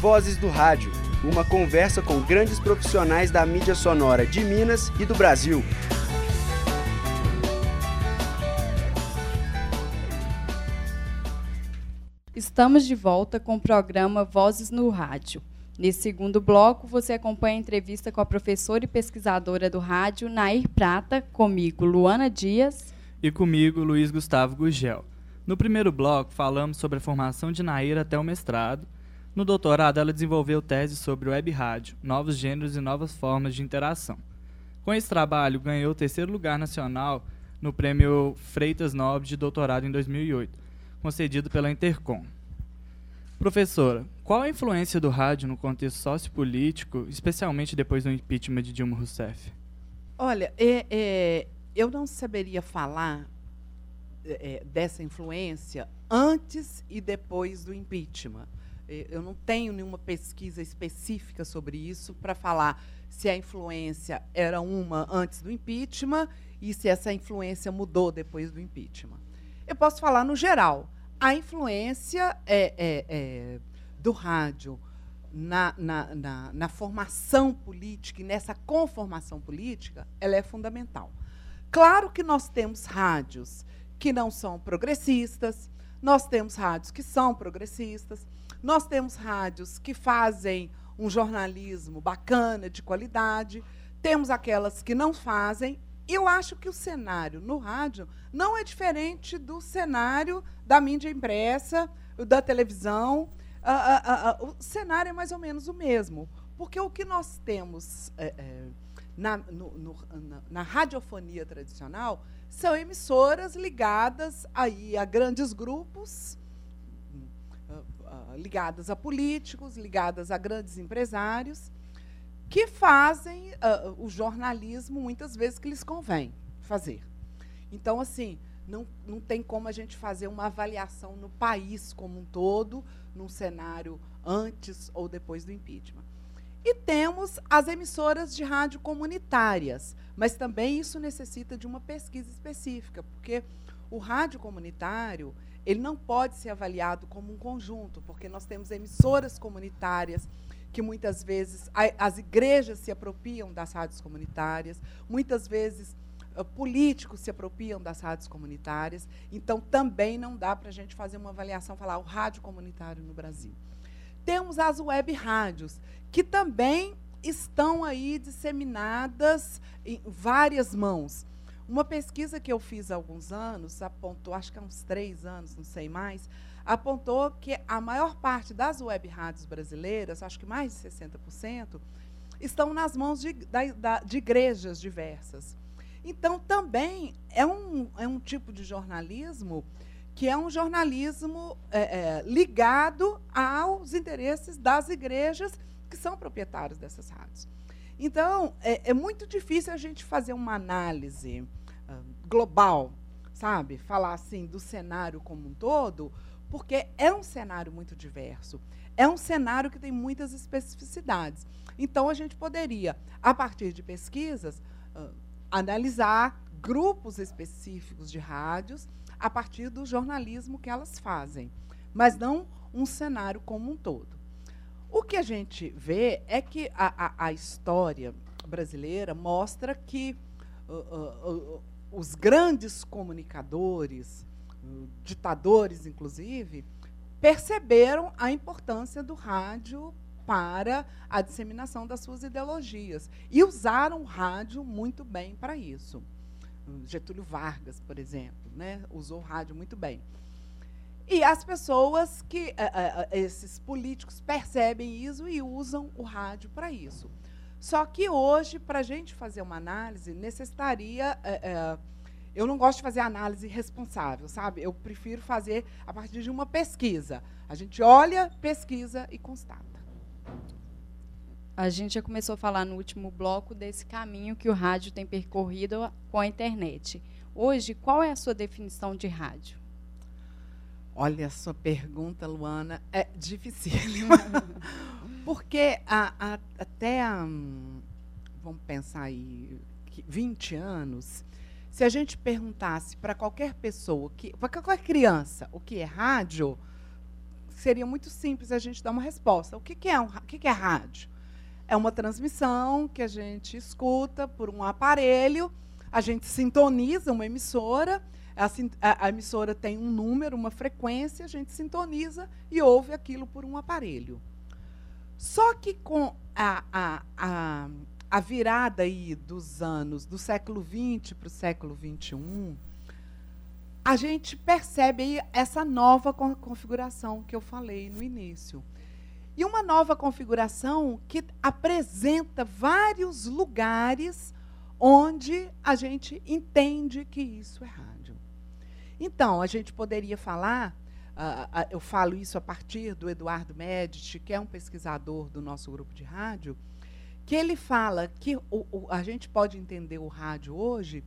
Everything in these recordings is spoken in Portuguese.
Vozes do Rádio, uma conversa com grandes profissionais da mídia sonora de Minas e do Brasil. Estamos de volta com o programa Vozes no Rádio. Nesse segundo bloco, você acompanha a entrevista com a professora e pesquisadora do rádio, Nair Prata, comigo, Luana Dias. E comigo, Luiz Gustavo Gugel. No primeiro bloco, falamos sobre a formação de Nair até o mestrado. No doutorado, ela desenvolveu tese sobre web rádio, novos gêneros e novas formas de interação. Com esse trabalho, ganhou o terceiro lugar nacional no prêmio Freitas Nobre de doutorado em 2008 concedido pela Intercom. Professora, qual a influência do rádio no contexto sociopolítico, especialmente depois do impeachment de Dilma Rousseff? Olha, é, é, eu não saberia falar é, dessa influência antes e depois do impeachment. Eu não tenho nenhuma pesquisa específica sobre isso para falar se a influência era uma antes do impeachment e se essa influência mudou depois do impeachment. Eu posso falar no geral. A influência é, é, é, do rádio na, na, na, na, formação política e nessa conformação política, ela é fundamental. Claro que nós temos rádios que não são progressistas, nós temos rádios que são progressistas, nós temos rádios que fazem um jornalismo bacana, de qualidade, temos aquelas que não fazem eu acho que o cenário no rádio não é diferente do cenário da mídia impressa, da televisão. Ah, ah, ah o cenário é mais ou menos o mesmo. Porque o que nós temos é, é, na, no, no, na, na, radiofonia tradicional são emissoras ligadas aí a grandes grupos, ligadas a políticos, ligadas a grandes empresários que fazem uh, o jornalismo muitas vezes que lhes convém fazer. Então, assim, não, não tem como a gente fazer uma avaliação no país como um todo, num cenário antes ou depois do impeachment. E temos as emissoras de rádio comunitárias, mas também isso necessita de uma pesquisa específica, porque o rádio comunitário ele não pode ser avaliado como um conjunto, porque nós temos emissoras comunitárias que muitas vezes as igrejas se apropriam das rádios comunitárias, muitas vezes uh, políticos se apropriam das rádios comunitárias, então também não dá para a gente fazer uma avaliação, falar o rádio comunitário no Brasil. Temos as web rádios, que também estão aí disseminadas em várias mãos. Uma pesquisa que eu fiz há alguns anos, apontou, acho que há uns três anos, não sei mais, apontou que a maior parte das web rádios brasileiras, acho que mais de 60%, estão nas mãos de, da, de igrejas diversas. Então, também é um, é um tipo de jornalismo que é um jornalismo é, é, ligado aos interesses das igrejas que são proprietários dessas rádios. Então, é, é muito difícil a gente fazer uma análise global, sabe? Falar assim do cenário como um todo, porque é um cenário muito diverso. É um cenário que tem muitas especificidades. Então, a gente poderia, a partir de pesquisas, uh, analisar grupos específicos de rádios a partir do jornalismo que elas fazem, mas não um cenário como um todo. O que a gente vê é que a, a, a história brasileira mostra que uh, uh, os grandes comunicadores, ditadores, inclusive, perceberam a importância do rádio para a disseminação das suas ideologias e usaram o rádio muito bem para isso. Getúlio Vargas, por exemplo, né, usou o rádio muito bem. E as pessoas que, uh, uh, esses políticos, percebem isso e usam o rádio para isso. Só que hoje, para a gente fazer uma análise, necessitaria. Uh, eu não gosto de fazer análise responsável, sabe? Eu prefiro fazer a partir de uma pesquisa. A gente olha, pesquisa e constata. A gente já começou a falar no último bloco desse caminho que o rádio tem percorrido com a internet. Hoje, qual é a sua definição de rádio? Olha, a sua pergunta, Luana, é difícil. Porque a, a, até, hum, vamos pensar aí, 20 anos, se a gente perguntasse para qualquer pessoa, para qualquer criança, o que é rádio, seria muito simples a gente dar uma resposta. O que, que é um, o que, que é rádio? É uma transmissão que a gente escuta por um aparelho, a gente sintoniza uma emissora, a, a, emissora tem um número, uma frequência, a gente sintoniza e ouve aquilo por um aparelho. Só que com a, a, a, a virada aí dos anos do século XX para o século XXI, a gente percebe essa nova configuração que eu falei no início. E uma nova configuração que apresenta vários lugares onde a gente entende que isso é rádio. Então, a gente poderia falar, uh, eu falo isso a partir do Eduardo Medici, que é um pesquisador do nosso grupo de rádio, que ele fala que o, o, a gente pode entender o rádio hoje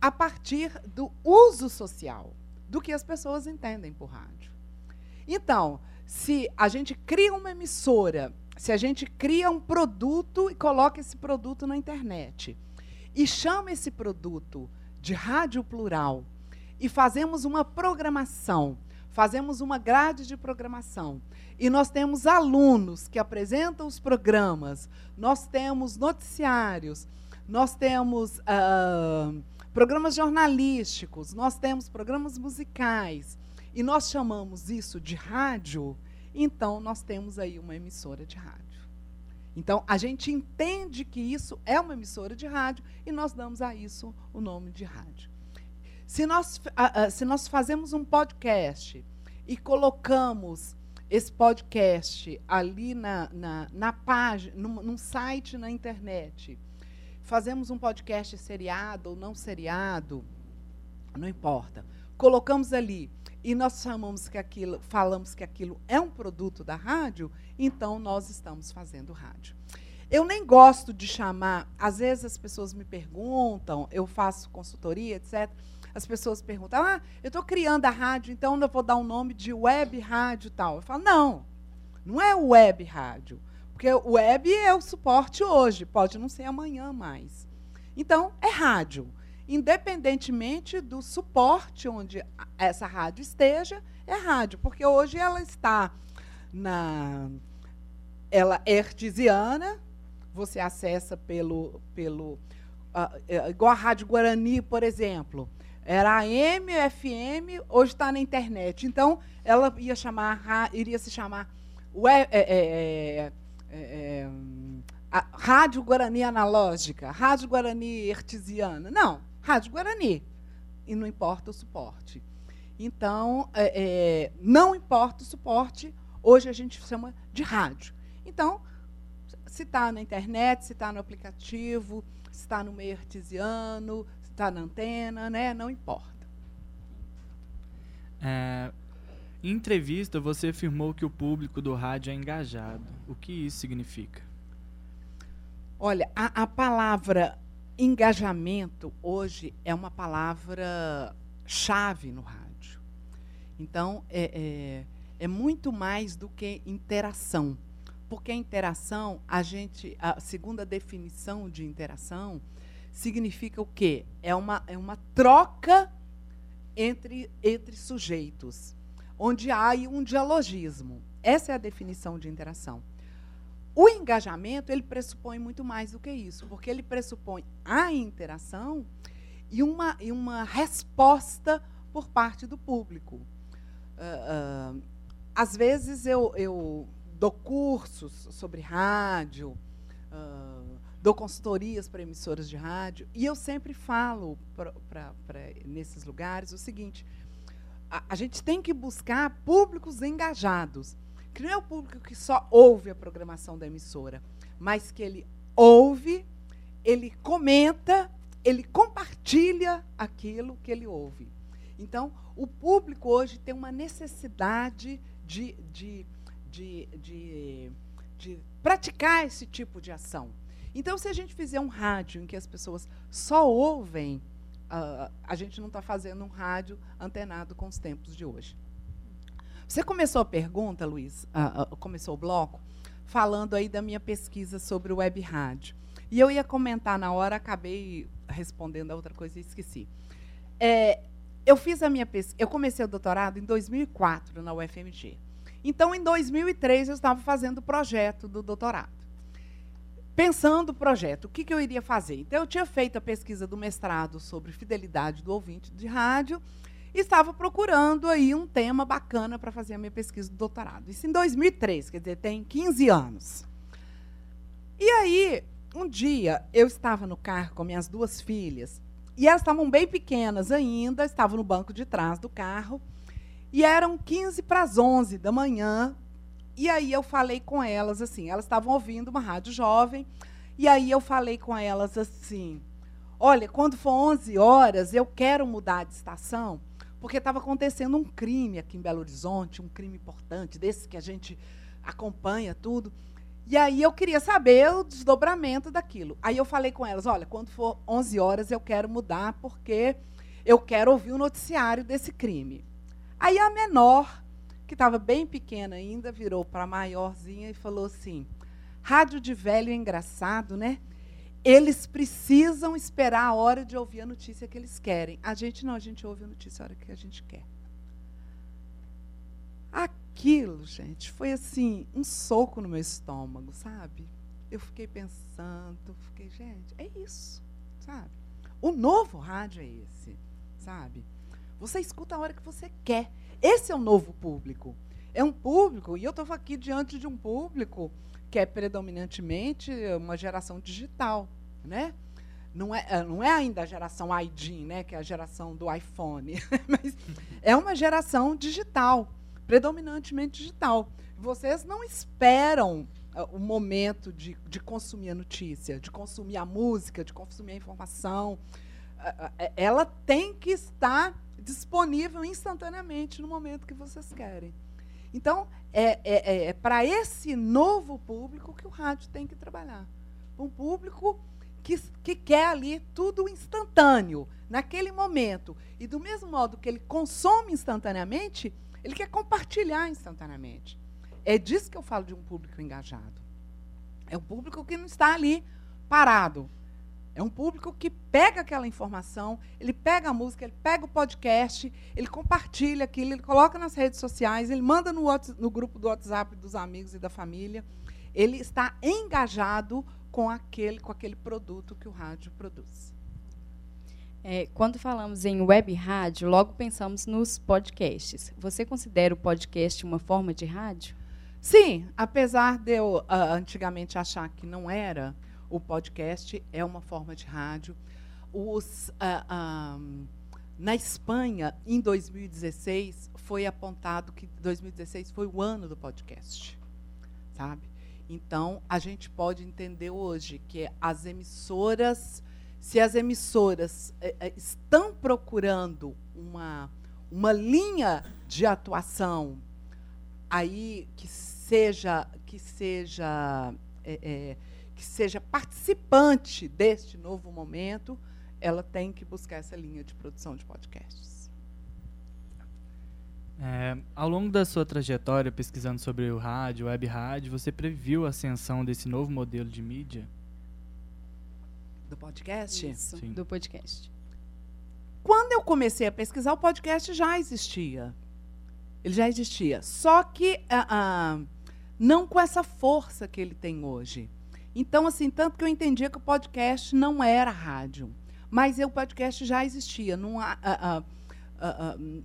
a partir do uso social, do que as pessoas entendem por rádio. Então, se a gente cria uma emissora, se a gente cria um produto e coloca esse produto na internet, e chama esse produto de rádio plural, e fazemos uma programação, fazemos uma grade de programação, e nós temos alunos que apresentam os programas, nós temos noticiários, nós temos. Uh, programas jornalísticos, nós temos programas musicais, e nós chamamos isso de rádio, então nós temos aí uma emissora de rádio. Então, a gente entende que isso é uma emissora de rádio e nós damos a isso o nome de rádio. Se nós, se nós fazemos um podcast e colocamos esse podcast ali na, na, na página, num, num site na internet, fazemos um podcast seriado ou não seriado, não importa. Colocamos ali e nós chamamos que aquilo, falamos que aquilo é um produto da rádio, então nós estamos fazendo rádio. Eu nem gosto de chamar, às vezes as pessoas me perguntam, eu faço consultoria, etc. As pessoas perguntam: "Ah, eu estou criando a rádio, então eu vou dar um nome de web rádio tal". Eu falo: "Não. Não é web rádio. Porque o web é o suporte hoje, pode não ser amanhã mais. Então, é rádio. Independentemente do suporte onde essa rádio esteja, é rádio. Porque hoje ela está na. Ela é artesiana, você acessa pelo. pelo uh, igual a Rádio Guarani, por exemplo. Era AM, FM, hoje está na internet. Então, ela ia chamar, iria se chamar é, é, é é, é Rádio Guarani analógica, Rádio Guarani artesiana. Não, Rádio Guarani. E não importa o suporte. Então, é, não importa o suporte, hoje a gente chama de rádio. Então, se está na internet, se está no aplicativo, se está no meio artesiano, está na antena, né, não importa. É, em entrevista, você afirmou que o público do rádio é engajado. O que isso significa? Olha, a, a palavra engajamento hoje é uma palavra chave no rádio. Então, é, é, é muito mais do que interação. Porque a interação, a gente, a segunda definição de interação, significa o quê? É uma, é uma troca entre, entre sujeitos onde há um dialogismo. Essa é a definição de interação. O engajamento, ele pressupõe muito mais do que isso, porque ele pressupõe a interação e uma, e uma resposta por parte do público. Uh, uh, às vezes eu, eu, dou cursos sobre rádio, uh, dou consultorias para emissoras de rádio, e eu sempre falo pra, pra, pra nesses lugares o seguinte: a, a gente tem que buscar públicos engajados. Que não é o público que só ouve a programação da emissora, mas que ele ouve, ele comenta, ele compartilha aquilo que ele ouve. Então, o público hoje tem uma necessidade de, de, de, de, de praticar esse tipo de ação. Então, se a gente fizer um rádio em que as pessoas só ouvem uh, a gente não está fazendo um rádio antenado com os tempos de hoje. Você começou a pergunta, Luiz, uh, uh, começou o bloco, falando aí da minha pesquisa sobre o web rádio. E eu ia comentar na hora, acabei respondendo a outra coisa e esqueci. É, eu fiz a minha pesquisa, eu comecei o doutorado em 2004 na UFMG. Então, em 2003, eu estava fazendo o projeto do doutorado. Pensando o projeto, o que, que eu iria fazer? Então, eu tinha feito a pesquisa do mestrado sobre fidelidade do ouvinte de rádio e estava procurando aí um tema bacana para fazer a minha pesquisa do doutorado. Isso em 2003, quer dizer, tem 15 anos. E aí, um dia, eu estava no carro com minhas duas filhas e elas estavam bem pequenas ainda, estavam no banco de trás do carro. E eram 15 para as 11 da manhã. E aí eu falei com elas assim, elas estavam ouvindo uma rádio jovem. E aí eu falei com elas assim: "Olha, quando for 11 horas, eu quero mudar de estação, porque estava acontecendo um crime aqui em Belo Horizonte, um crime importante, desse que a gente acompanha tudo. E aí eu queria saber o desdobramento daquilo. Aí eu falei com elas, olha, quando for 11 horas eu quero mudar porque eu quero ouvir o noticiário desse crime. Aí a menor, que estava bem pequena ainda, virou para a maiorzinha e falou assim: rádio de velho é engraçado, né? Eles precisam esperar a hora de ouvir a notícia que eles querem. A gente não, a gente ouve a notícia a hora que a gente quer. Aquilo, gente, foi assim, um soco no meu estômago, sabe? Eu fiquei pensando, fiquei, gente, é isso, sabe? O novo rádio é esse, sabe? Você escuta a hora que você quer. Esse é o novo público. É um público, e eu estou aqui diante de um público que é predominantemente uma geração digital, né? Não é, é não é ainda a geração ID, né, que é a geração do iPhone, mas é uma geração digital, predominantemente digital. Vocês não esperam uh, o momento de, de consumir a notícia, de consumir a música, de consumir a informação. Uh, ela tem que estar disponível instantaneamente no momento que vocês querem. Então, é, é, é, é para esse novo público que o rádio tem que trabalhar. Um público que, que quer ali tudo instantâneo, naquele momento. E do mesmo modo que ele consome instantaneamente, ele quer compartilhar instantaneamente. É disso que eu falo de um público engajado. É um público que não está ali parado, é um público que pega aquela informação, ele pega a música, ele pega o podcast, ele compartilha aquilo, ele coloca nas redes sociais, ele manda no, no grupo do WhatsApp dos amigos e da família. Ele está engajado com aquele, com aquele produto que o rádio produz. É, quando falamos em web rádio, logo pensamos nos podcasts. Você considera o podcast uma forma de rádio? Sim, apesar de eu uh, antigamente achar que não era, o podcast é uma forma de rádio. Os, uh, um, na Espanha, em 2016, foi apontado que 2016 foi o ano do podcast, sabe? Então, a gente pode entender hoje que as emissoras, se as emissoras eh, eh, estão procurando uma, uma linha de atuação aí que seja que seja é, que seja participante deste novo momento, ela tem que buscar essa linha de produção de podcasts. É, ao longo da sua trajetória pesquisando sobre o rádio, web rádio, você previu a ascensão desse novo modelo de mídia? Do podcast? Isso, Sim. do podcast. Quando eu comecei a pesquisar, o podcast já existia. Ele já existia. Só que uh, uh, não com essa força que ele tem hoje. Então, assim, tanto que eu entendia que o podcast não era rádio, mas o podcast já existia. Não, uh, uh, uh,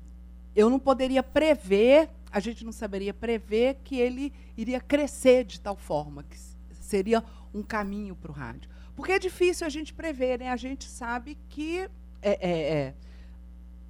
eu não poderia prever, a gente não saberia prever que ele iria crescer de tal forma, que seria um caminho para o rádio. Porque é difícil a gente prever, né? A gente sabe que é, é, é,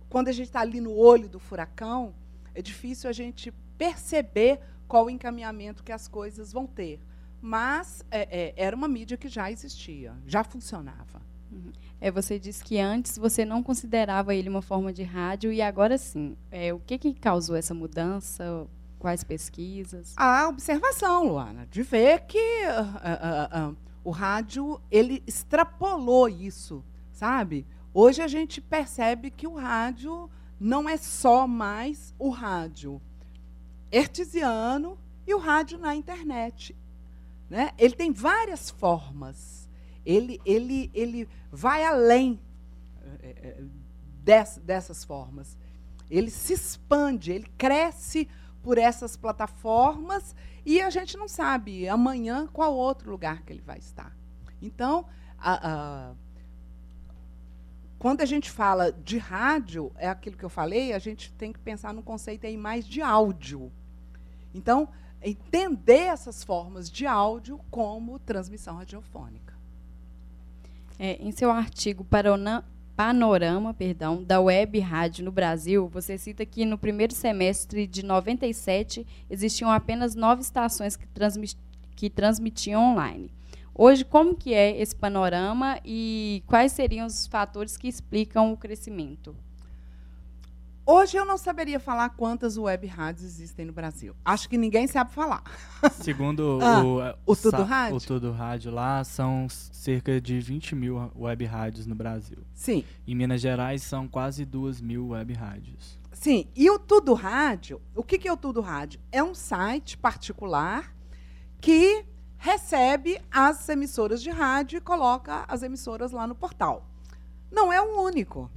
quando a gente está ali no olho do furacão, é difícil a gente perceber qual o encaminhamento que as coisas vão ter mas é, é, era uma mídia que já existia, já funcionava. Uhum. É, você disse que antes você não considerava ele uma forma de rádio e agora sim. É, o que, que causou essa mudança? Quais pesquisas? A observação, Luana, de ver que uh, uh, uh, o rádio ele extrapolou isso, sabe? Hoje a gente percebe que o rádio não é só mais o rádio artesiano e o rádio na internet. Né? Ele tem várias formas. Ele, ele, ele vai além é, é, dess, dessas formas. Ele se expande, ele cresce por essas plataformas e a gente não sabe amanhã qual outro lugar que ele vai estar. Então, a, a, quando a gente fala de rádio, é aquilo que eu falei, a gente tem que pensar no conceito aí mais de áudio. Então, entender essas formas de áudio como transmissão radiofônica. É, em seu artigo Panorama perdão, da Web Rádio no Brasil, você cita que no primeiro semestre de 97 existiam apenas nove estações que, transmit, que transmitiam online. Hoje, como que é esse panorama e quais seriam os fatores que explicam o crescimento? Hoje eu não saberia falar quantas web rádios existem no Brasil. Acho que ninguém sabe falar. Segundo ah, o, o Tudo Rádio? O Tudo Rádio lá, são cerca de 20 mil web rádios no Brasil. Sim. Em Minas Gerais são quase 2 mil web rádios. Sim. E o Tudo Rádio, o que, que é o Tudo Rádio? É um site particular que recebe as emissoras de rádio e coloca as emissoras lá no portal. Não é o único.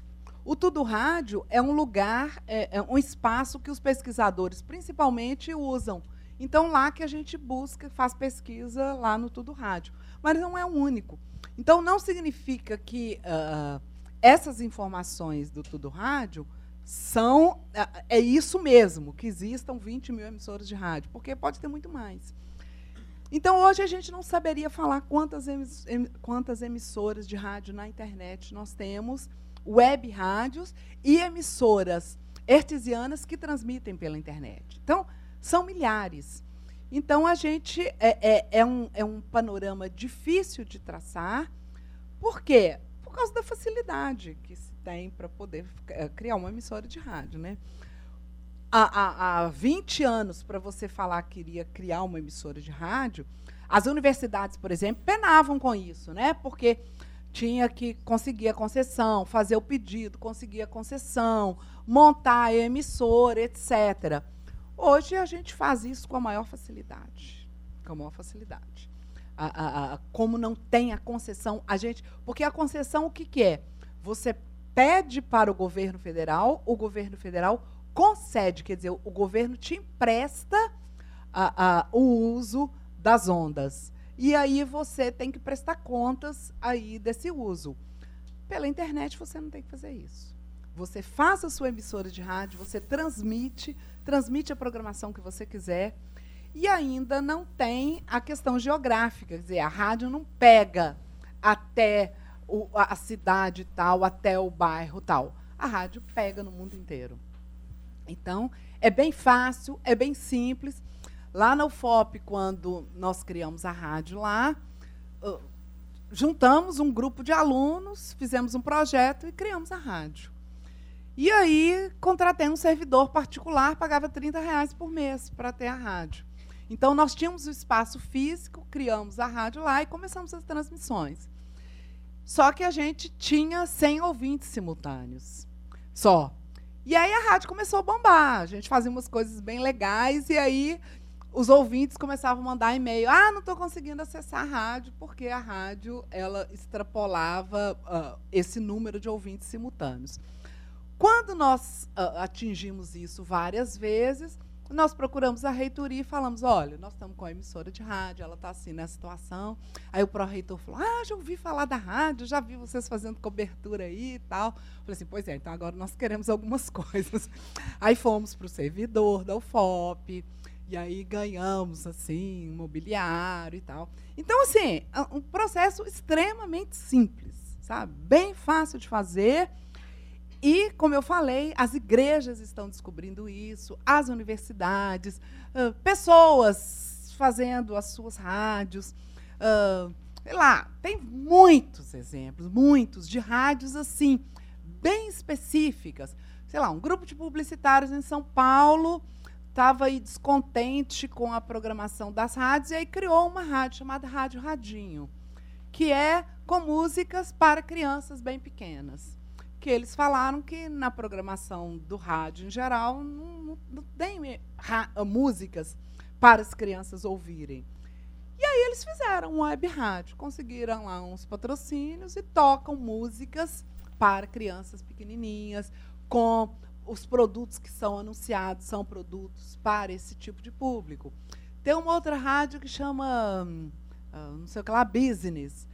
O Tudo Rádio é um lugar, é, é, um espaço que os pesquisadores principalmente usam. Então, lá que a gente busca, faz pesquisa lá no Tudo Rádio. Mas não é o único. Então, não significa que uh, essas informações do Tudo Rádio são. Uh, é isso mesmo, que existam 20 mil emissoras de rádio, porque pode ter muito mais. Então, hoje a gente não saberia falar quantas, quantas emissoras de rádio na internet nós temos web rádios e emissoras artesianas que transmitem pela internet. Então, são milhares. Então, a gente é, é, é, um, é um panorama difícil de traçar. Por quê? Por causa da facilidade que se tem para poder é, criar uma emissora de rádio. Né? Há, há, há 20 anos, para você falar que iria criar uma emissora de rádio, as universidades, por exemplo, penavam com isso, né? porque tinha que conseguir a concessão, fazer o pedido, conseguir a concessão, montar a emissora, etc. Hoje a gente faz isso com a maior facilidade. Com a maior facilidade. A, a, a, como não tem a concessão, a gente. Porque a concessão o que, que é? Você pede para o governo federal, o governo federal concede, quer dizer, o governo te empresta o uso das ondas. E aí você tem que prestar contas aí desse uso. Pela internet você não tem que fazer isso. Você faz a sua emissora de rádio, você transmite, transmite a programação que você quiser. E ainda não tem a questão geográfica, quer dizer, a rádio não pega até o, a cidade tal, até o bairro tal. A rádio pega no mundo inteiro. Então, é bem fácil, é bem simples. Lá na UFOP, quando nós criamos a rádio lá, uh, juntamos um grupo de alunos, fizemos um projeto e criamos a rádio. E aí contratei um servidor particular, pagava 30 reais por mês para ter a rádio. Então nós tínhamos o espaço físico, criamos a rádio lá e começamos as transmissões. Só que a gente tinha 100 ouvintes simultâneos. Só. E aí a rádio começou a bombar. A gente fazia umas coisas bem legais e aí os ouvintes começavam a mandar e-mail. Ah, não estou conseguindo acessar a rádio, porque a rádio ela extrapolava uh, esse número de ouvintes simultâneos. Quando nós uh, atingimos isso várias vezes, nós procuramos a reitoria e falamos: olha, nós estamos com a emissora de rádio, ela está assim nessa situação. Aí o pró-reitor falou: ah, já ouvi falar da rádio, já vi vocês fazendo cobertura aí e tal. Falei assim: pois é, então agora nós queremos algumas coisas. Aí fomos para o servidor da UFOP e aí ganhamos, assim, mobiliário e tal. Então, assim, é um processo extremamente simples, sabe? Bem fácil de fazer. E, como eu falei, as igrejas estão descobrindo isso, as universidades, pessoas fazendo as suas rádios. Sei lá, tem muitos exemplos, muitos, de rádios assim, bem específicas. Sei lá, um grupo de publicitários em São Paulo estava aí descontente com a programação das rádios e aí criou uma rádio chamada Rádio Radinho, que é com músicas para crianças bem pequenas. Que eles falaram que na programação do rádio em geral não, não tem músicas para as crianças ouvirem. E aí eles fizeram um web rádio, conseguiram lá uns patrocínios e tocam músicas para crianças pequenininhas com os produtos que são anunciados são produtos para esse tipo de público. Tem uma outra rádio que chama, uh, não sei o que lá, Business,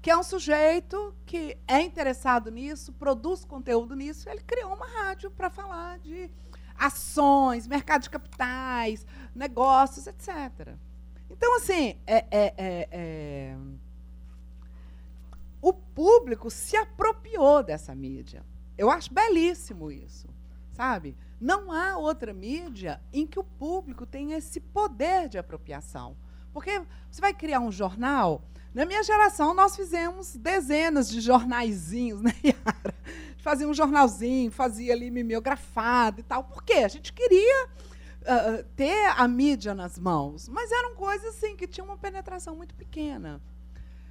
que é um sujeito que é interessado nisso, produz conteúdo nisso, ele criou uma rádio para falar de ações, mercado de capitais, negócios, etc. Então, assim, é, é, é, é, o público se apropriou dessa mídia. Eu acho belíssimo isso, sabe? Não há outra mídia em que o público tenha esse poder de apropriação. Porque você vai criar um jornal. Na minha geração, nós fizemos dezenas de jornaizinhos, né, Yara? Fazia um jornalzinho, fazia ali mimeografado e tal. Por quê? A gente queria uh, ter a mídia nas mãos. Mas eram coisas assim que tinham uma penetração muito pequena.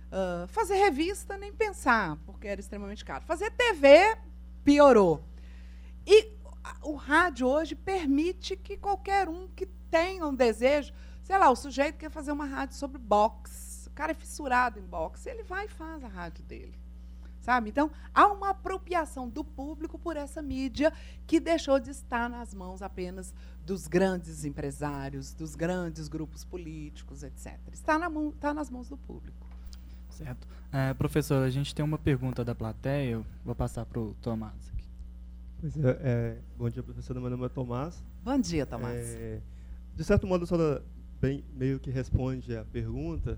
Uh, fazer revista, nem pensar, porque era extremamente caro. Fazer TV, piorou. E o rádio hoje permite que qualquer um que tenha um desejo, sei lá, o sujeito quer fazer uma rádio sobre boxe, o cara é fissurado em boxe, ele vai e faz a rádio dele. Sabe? Então, há uma apropriação do público por essa mídia que deixou de estar nas mãos apenas dos grandes empresários, dos grandes grupos políticos, etc. Está, na mão, está nas mãos do público. Certo. É, professor, a gente tem uma pergunta da plateia, eu vou passar para o Tomás. Aqui. Pois é, é, bom dia, professora. Meu nome é Tomás. Bom dia, Tomás. É, de certo modo, a senhora bem, meio que responde a pergunta.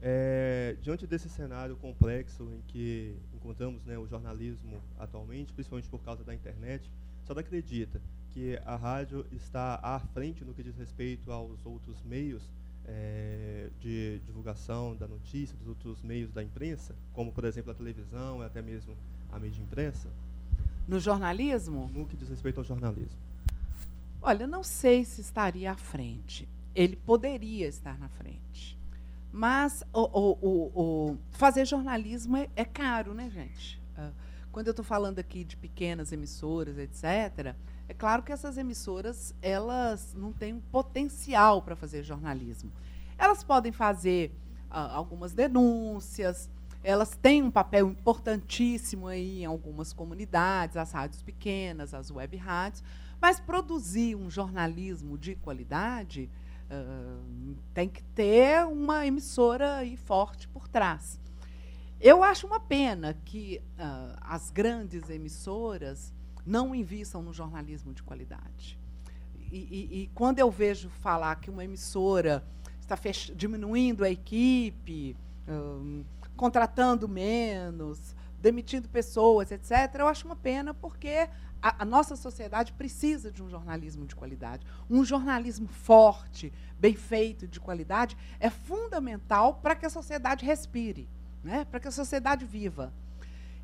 É, diante desse cenário complexo em que encontramos né, o jornalismo atualmente, principalmente por causa da internet, só acredita que a rádio está à frente no que diz respeito aos outros meios é, de divulgação da notícia, dos outros meios da imprensa, como, por exemplo, a televisão e até mesmo a mídia imprensa? No jornalismo? No que diz respeito ao jornalismo. Olha, não sei se estaria à frente. Ele poderia estar na frente. Mas o, o, o, fazer jornalismo é, é, caro, né, gente? Ah, quando eu estou falando aqui de pequenas emissoras, etc., é claro que essas emissoras elas não têm um potencial para fazer jornalismo. Elas podem fazer uh, algumas denúncias, elas têm um papel importantíssimo aí em algumas comunidades, as rádios pequenas, as web rádios, mas produzir um jornalismo de qualidade uh, tem que ter uma emissora aí forte por trás. Eu acho uma pena que uh, as grandes emissoras não invistam no jornalismo de qualidade. E, e, e quando eu vejo falar que uma emissora está diminuindo a equipe, um, contratando menos, demitindo pessoas, etc., eu acho uma pena, porque a, a, nossa sociedade precisa de um jornalismo de qualidade. Um jornalismo forte, bem feito, de qualidade, é fundamental para que a sociedade respire, né? para que a sociedade viva.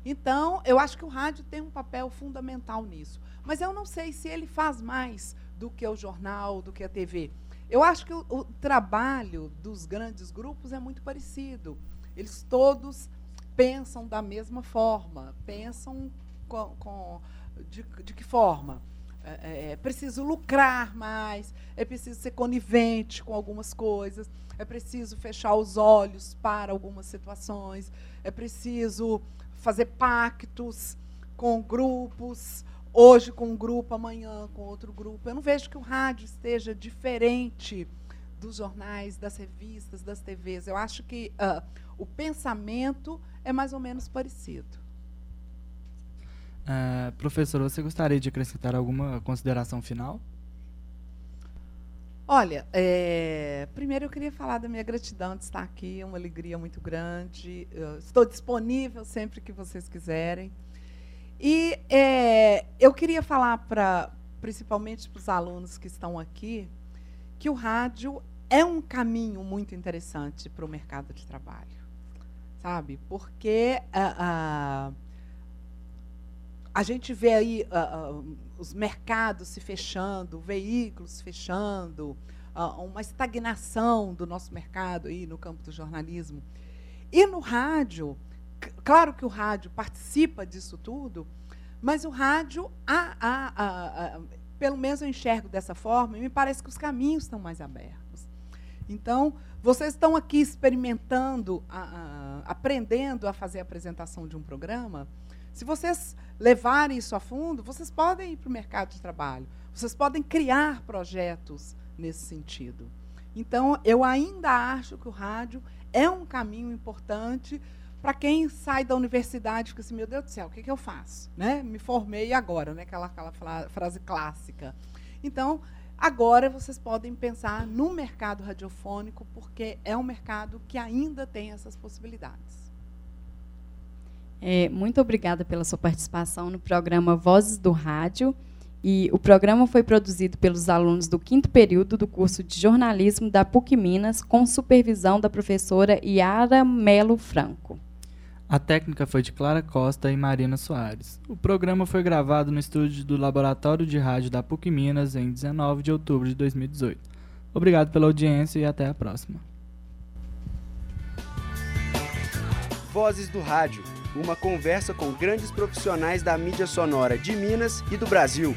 Então, eu acho que o rádio tem um papel fundamental nisso. Mas eu não sei se ele faz mais do que o jornal, do que a TV. Eu acho que o, o trabalho dos grandes grupos é muito parecido. Eles todos pensam da mesma forma, pensam com, com de, de, que forma? É, é, é, preciso lucrar mais, é preciso ser conivente com algumas coisas, é preciso fechar os olhos para algumas situações, é preciso fazer pactos com grupos, hoje com um grupo, amanhã com outro grupo. Eu não vejo que o rádio esteja diferente dos jornais, das revistas, das TVs. Eu acho que uh, o pensamento é mais ou menos parecido. Uh, professor, você gostaria de acrescentar alguma consideração final? Olha, é, primeiro eu queria falar da minha gratidão de estar aqui, é uma alegria muito grande. Eu estou disponível sempre que vocês quiserem. E é, eu queria falar para, principalmente para os alunos que estão aqui, que o rádio é um caminho muito interessante para o mercado de trabalho, sabe? Porque a, a, a gente vê aí a, os mercados se fechando, veículos fechando, uh, uma estagnação do nosso mercado aí no campo do jornalismo. E no rádio, claro que o rádio participa disso tudo, mas o rádio, a, a, a, pelo menos eu enxergo dessa forma, e me parece que os caminhos estão mais abertos. Então, vocês estão aqui experimentando, aprendendo a fazer a apresentação de um programa, Se vocês levarem isso a fundo, vocês podem ir para o mercado de trabalho, vocês podem criar projetos nesse sentido. Então, eu ainda acho que o rádio é um caminho importante para quem sai da universidade e fica assim, meu Deus do céu, o que, que eu faço? Né? Me formei agora, né? aquela, aquela frase clássica. Então, agora vocês podem pensar no mercado radiofônico, porque é um mercado que ainda tem essas possibilidades. É, muito obrigada pela sua participação no programa Vozes do Rádio. E o programa foi produzido pelos alunos do quinto período do curso de jornalismo da PUC Minas, com supervisão da professora Yara Melo Franco. A técnica foi de Clara Costa e Marina Soares. O programa foi gravado no estúdio do Laboratório de Rádio da PUC Minas em 19 de outubro de 2018. Obrigado pela audiência e até a próxima. Vozes do Rádio uma conversa com grandes profissionais da mídia sonora de Minas e do Brasil.